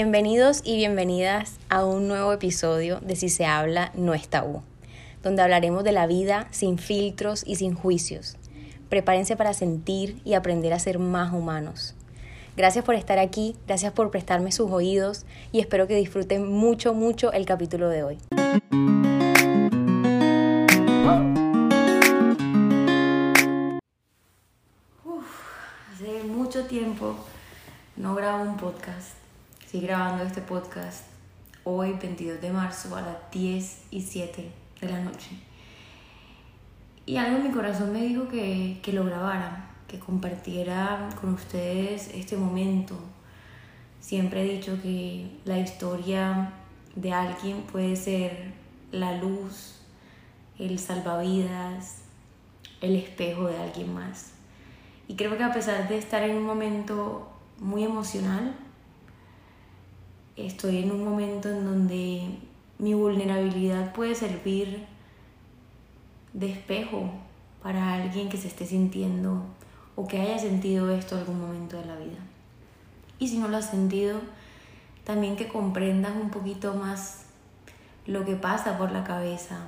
Bienvenidos y bienvenidas a un nuevo episodio de Si se habla, no es tabú, donde hablaremos de la vida sin filtros y sin juicios. Prepárense para sentir y aprender a ser más humanos. Gracias por estar aquí, gracias por prestarme sus oídos y espero que disfruten mucho, mucho el capítulo de hoy. hace mucho tiempo no grabo un podcast Estoy grabando este podcast hoy, 22 de marzo, a las 10 y 7 de la noche. Y algo en mi corazón me dijo que, que lo grabara, que compartiera con ustedes este momento. Siempre he dicho que la historia de alguien puede ser la luz, el salvavidas, el espejo de alguien más. Y creo que a pesar de estar en un momento muy emocional, estoy en un momento en donde mi vulnerabilidad puede servir de espejo para alguien que se esté sintiendo o que haya sentido esto algún momento de la vida. Y si no lo has sentido, también que comprendas un poquito más lo que pasa por la cabeza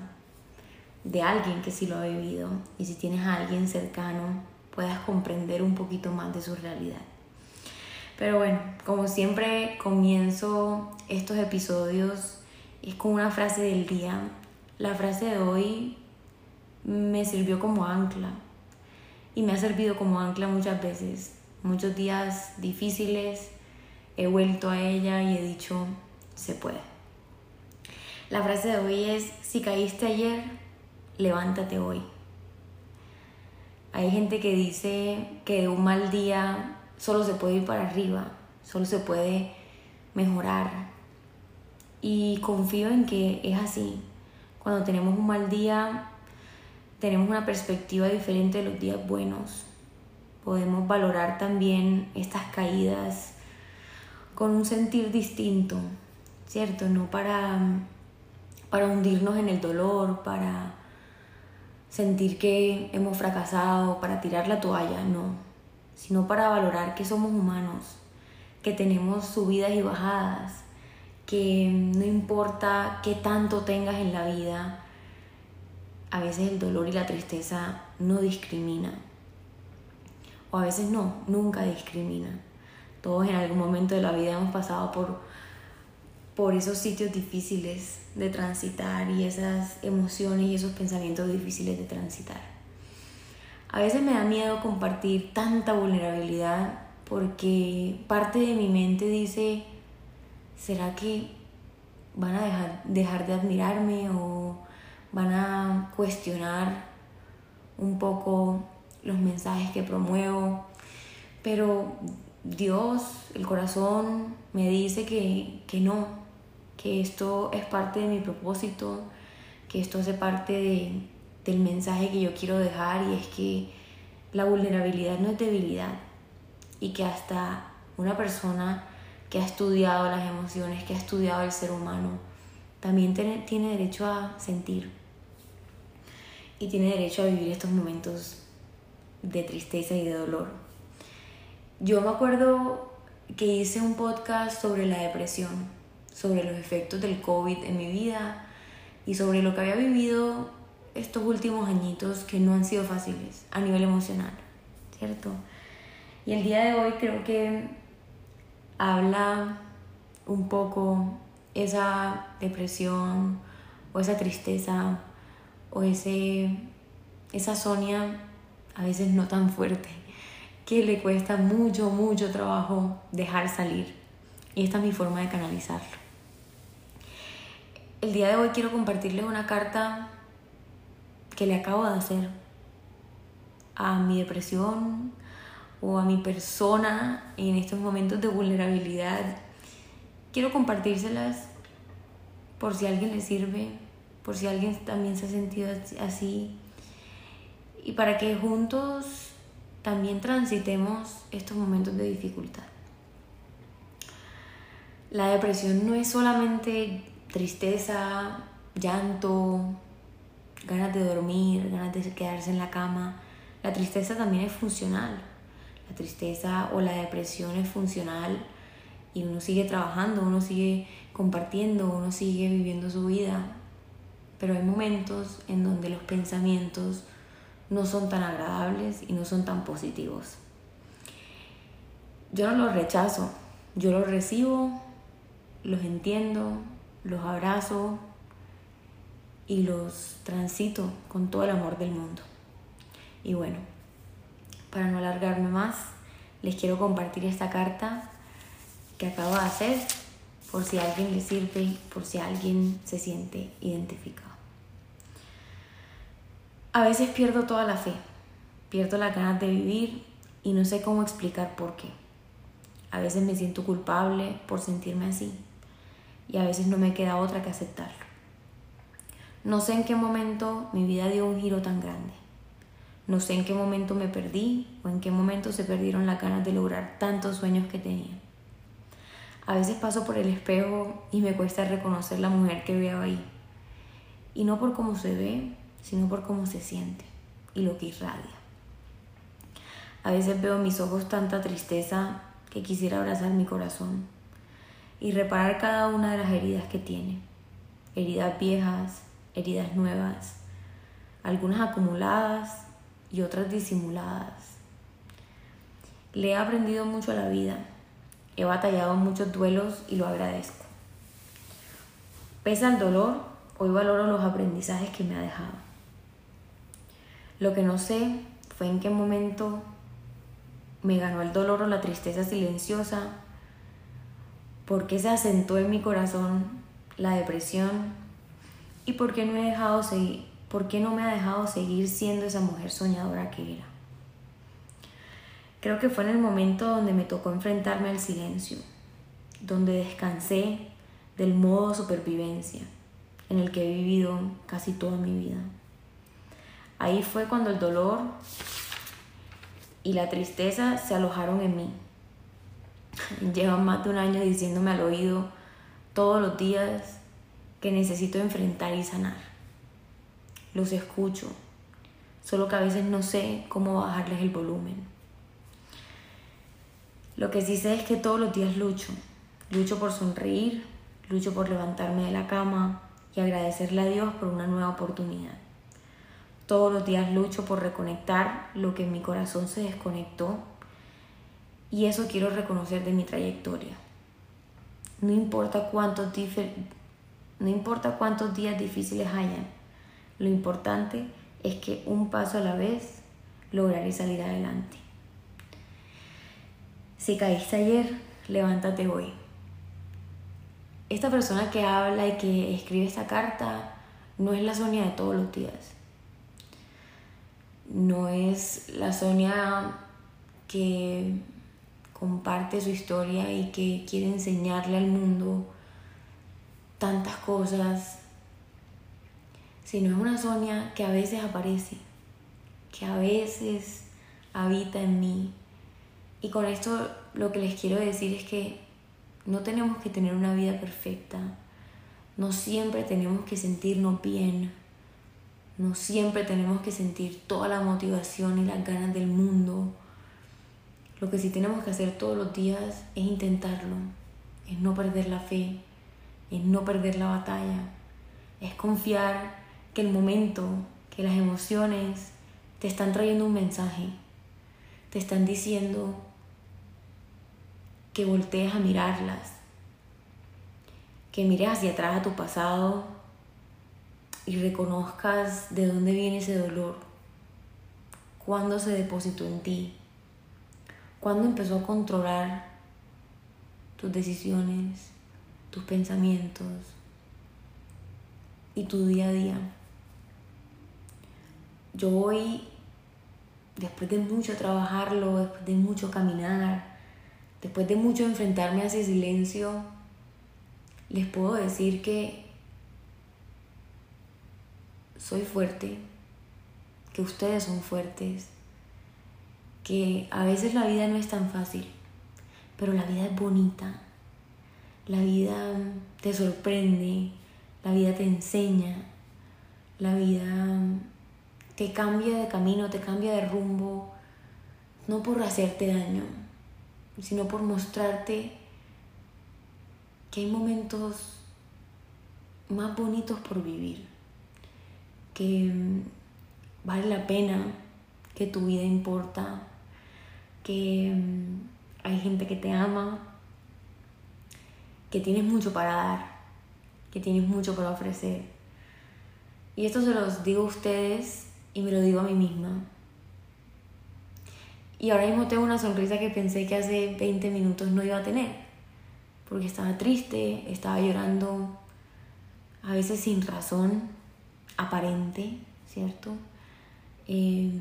de alguien que sí lo ha vivido y si tienes a alguien cercano puedas comprender un poquito más de su realidad. Pero bueno, como siempre comienzo estos episodios es con una frase del día. La frase de hoy me sirvió como ancla y me ha servido como ancla muchas veces. Muchos días difíciles he vuelto a ella y he dicho, se puede. La frase de hoy es, si caíste ayer, levántate hoy. Hay gente que dice que de un mal día solo se puede ir para arriba, solo se puede mejorar. Y confío en que es así. Cuando tenemos un mal día, tenemos una perspectiva diferente de los días buenos. Podemos valorar también estas caídas con un sentir distinto, ¿cierto? No para, para hundirnos en el dolor, para sentir que hemos fracasado, para tirar la toalla, no sino para valorar que somos humanos, que tenemos subidas y bajadas, que no importa qué tanto tengas en la vida, a veces el dolor y la tristeza no discriminan. O a veces no, nunca discriminan. Todos en algún momento de la vida hemos pasado por, por esos sitios difíciles de transitar y esas emociones y esos pensamientos difíciles de transitar. A veces me da miedo compartir tanta vulnerabilidad porque parte de mi mente dice, ¿será que van a dejar, dejar de admirarme o van a cuestionar un poco los mensajes que promuevo? Pero Dios, el corazón, me dice que, que no, que esto es parte de mi propósito, que esto hace parte de, del mensaje que yo quiero dejar y es que la vulnerabilidad no es debilidad y que hasta una persona que ha estudiado las emociones, que ha estudiado el ser humano, también tiene, tiene derecho a sentir y tiene derecho a vivir estos momentos de tristeza y de dolor. Yo me acuerdo que hice un podcast sobre la depresión, sobre los efectos del COVID en mi vida y sobre lo que había vivido estos últimos añitos que no han sido fáciles a nivel emocional, ¿cierto? Y el día de hoy creo que habla un poco esa depresión o esa tristeza o ese, esa Sonia a veces no tan fuerte que le cuesta mucho, mucho trabajo dejar salir. Y esta es mi forma de canalizarlo. El día de hoy quiero compartirles una carta que le acabo de hacer a mi depresión o a mi persona en estos momentos de vulnerabilidad. Quiero compartírselas por si alguien le sirve, por si alguien también se ha sentido así y para que juntos también transitemos estos momentos de dificultad. La depresión no es solamente tristeza, llanto, ganas de dormir, ganas de quedarse en la cama. La tristeza también es funcional. La tristeza o la depresión es funcional y uno sigue trabajando, uno sigue compartiendo, uno sigue viviendo su vida, pero hay momentos en donde los pensamientos no son tan agradables y no son tan positivos. Yo no los rechazo, yo los recibo, los entiendo, los abrazo y los transito con todo el amor del mundo. Y bueno, para no alargarme más, les quiero compartir esta carta que acabo de hacer por si alguien le sirve, por si alguien se siente identificado. A veces pierdo toda la fe, pierdo las ganas de vivir y no sé cómo explicar por qué. A veces me siento culpable por sentirme así y a veces no me queda otra que aceptarlo. No sé en qué momento mi vida dio un giro tan grande. No sé en qué momento me perdí o en qué momento se perdieron las ganas de lograr tantos sueños que tenía. A veces paso por el espejo y me cuesta reconocer la mujer que veo ahí. Y no por cómo se ve, sino por cómo se siente y lo que irradia. A veces veo en mis ojos tanta tristeza que quisiera abrazar mi corazón y reparar cada una de las heridas que tiene. Heridas viejas, heridas nuevas, algunas acumuladas y otras disimuladas. Le he aprendido mucho a la vida He batallado muchos duelos y lo agradezco. Pese al dolor, hoy valoro los aprendizajes que me ha dejado. Lo que no sé fue en qué momento me ganó el dolor o la tristeza silenciosa, por qué se asentó en mi corazón la depresión y por qué no he dejado seguir, por qué no me ha dejado seguir siendo esa mujer soñadora que era. Creo que fue en el momento donde me tocó enfrentarme al silencio, donde descansé del modo supervivencia en el que he vivido casi toda mi vida. Ahí fue cuando el dolor y la tristeza se alojaron en mí. Llevan más de un año diciéndome al oído todos los días que necesito enfrentar y sanar. Los escucho, solo que a veces no sé cómo bajarles el volumen. Lo que sí sé es que todos los días lucho. Lucho por sonreír, lucho por levantarme de la cama y agradecerle a Dios por una nueva oportunidad. Todos los días lucho por reconectar lo que en mi corazón se desconectó y eso quiero reconocer de mi trayectoria. No importa cuántos, no importa cuántos días difíciles hayan, lo importante es que un paso a la vez lograré salir adelante. Si caíste ayer, levántate hoy. Esta persona que habla y que escribe esta carta no es la Sonia de todos los días. No es la Sonia que comparte su historia y que quiere enseñarle al mundo tantas cosas, sino es una Sonia que a veces aparece, que a veces habita en mí, y con esto lo que les quiero decir es que no tenemos que tener una vida perfecta, no siempre tenemos que sentirnos bien, no siempre tenemos que sentir toda la motivación y las ganas del mundo. Lo que sí tenemos que hacer todos los días es intentarlo, es no perder la fe, es no perder la batalla, es confiar que el momento, que las emociones te están trayendo un mensaje, te están diciendo que voltees a mirarlas, que mires hacia atrás a tu pasado y reconozcas de dónde viene ese dolor, cuándo se depositó en ti, cuándo empezó a controlar tus decisiones, tus pensamientos y tu día a día. Yo hoy, después de mucho trabajarlo, después de mucho caminar, después de mucho enfrentarme a ese silencio, les puedo decir que soy fuerte, que ustedes son fuertes, que a veces la vida no es tan fácil, pero la vida es bonita, la vida te sorprende, la vida te enseña, la vida te cambia de camino, te cambia de rumbo, no por hacerte daño, sino por mostrarte que hay momentos más bonitos por vivir, que vale la pena, que tu vida importa, que mm, hay gente que te ama, que tienes mucho para dar, que tienes mucho para ofrecer. Y esto se los digo a ustedes y me lo digo a mí misma. Y ahora mismo tengo una sonrisa que pensé que hace 20 minutos no iba a tener. Porque estaba triste, estaba llorando, a veces sin razón aparente, ¿cierto? Eh,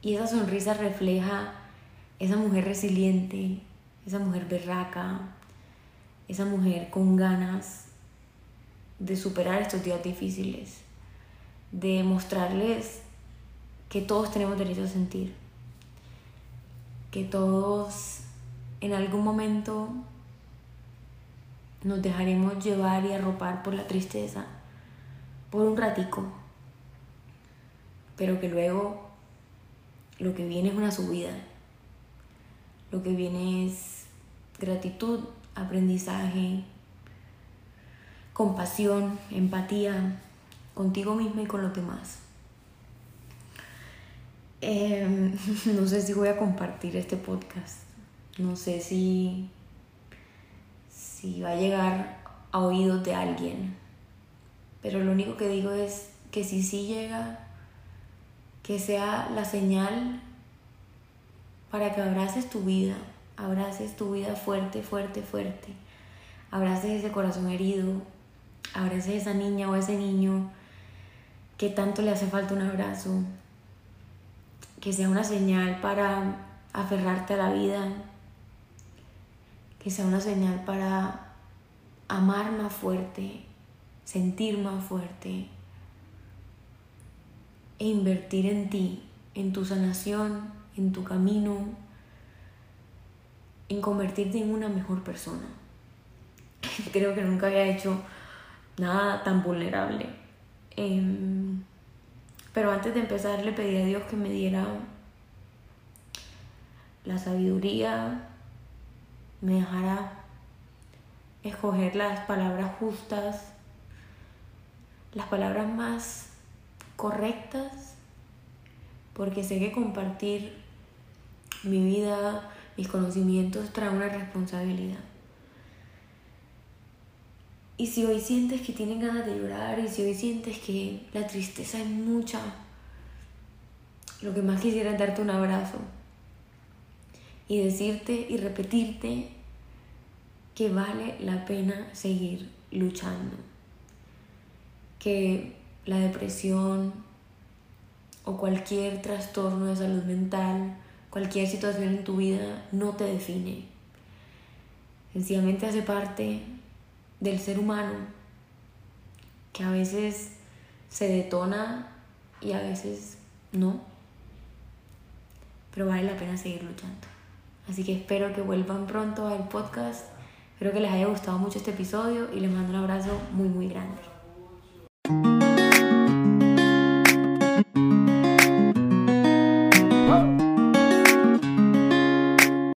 y esa sonrisa refleja esa mujer resiliente, esa mujer berraca, esa mujer con ganas de superar estos días difíciles, de mostrarles que todos tenemos derecho a sentir, que todos en algún momento nos dejaremos llevar y arropar por la tristeza por un ratico, pero que luego lo que viene es una subida, lo que viene es gratitud, aprendizaje, compasión, empatía contigo misma y con los demás. Em, no sé si voy a compartir este podcast. No sé si, si va a llegar a oídos de alguien. Pero lo único que digo es que si sí llega, que sea la señal para que abraces tu vida, abraces tu vida fuerte, fuerte, fuerte. Abraces ese corazón herido, abraces esa niña o ese niño que tanto le hace falta un abrazo, que sea una señal para aferrarte a la vida, que sea una señal para amar más fuerte, sentir más fuerte e invertir en ti, en tu sanación, en tu camino, en convertirte en una mejor persona. Creo que nunca había hecho nada tan vulnerable. Em, pero antes de empezar le pedí a Dios que me diera la sabiduría, me dejara escoger las palabras justas, las palabras más correctas, porque sé que compartir mi vida, mis conocimientos trae una responsabilidad. Y si hoy sientes que tienes ganas de llorar y si hoy sientes que la tristeza es mucha, lo que más quisiera es darte un abrazo y decirte y repetirte que vale la pena seguir luchando. Que la depresión o cualquier trastorno de salud mental, cualquier situación en tu vida no te define. Sencillamente hace parte del ser humano que a veces se detona y a veces no. Pero vale la pena seguir luchando. Así que espero que vuelvan pronto al podcast. Espero que les haya gustado mucho este episodio y les mando un abrazo muy muy grande.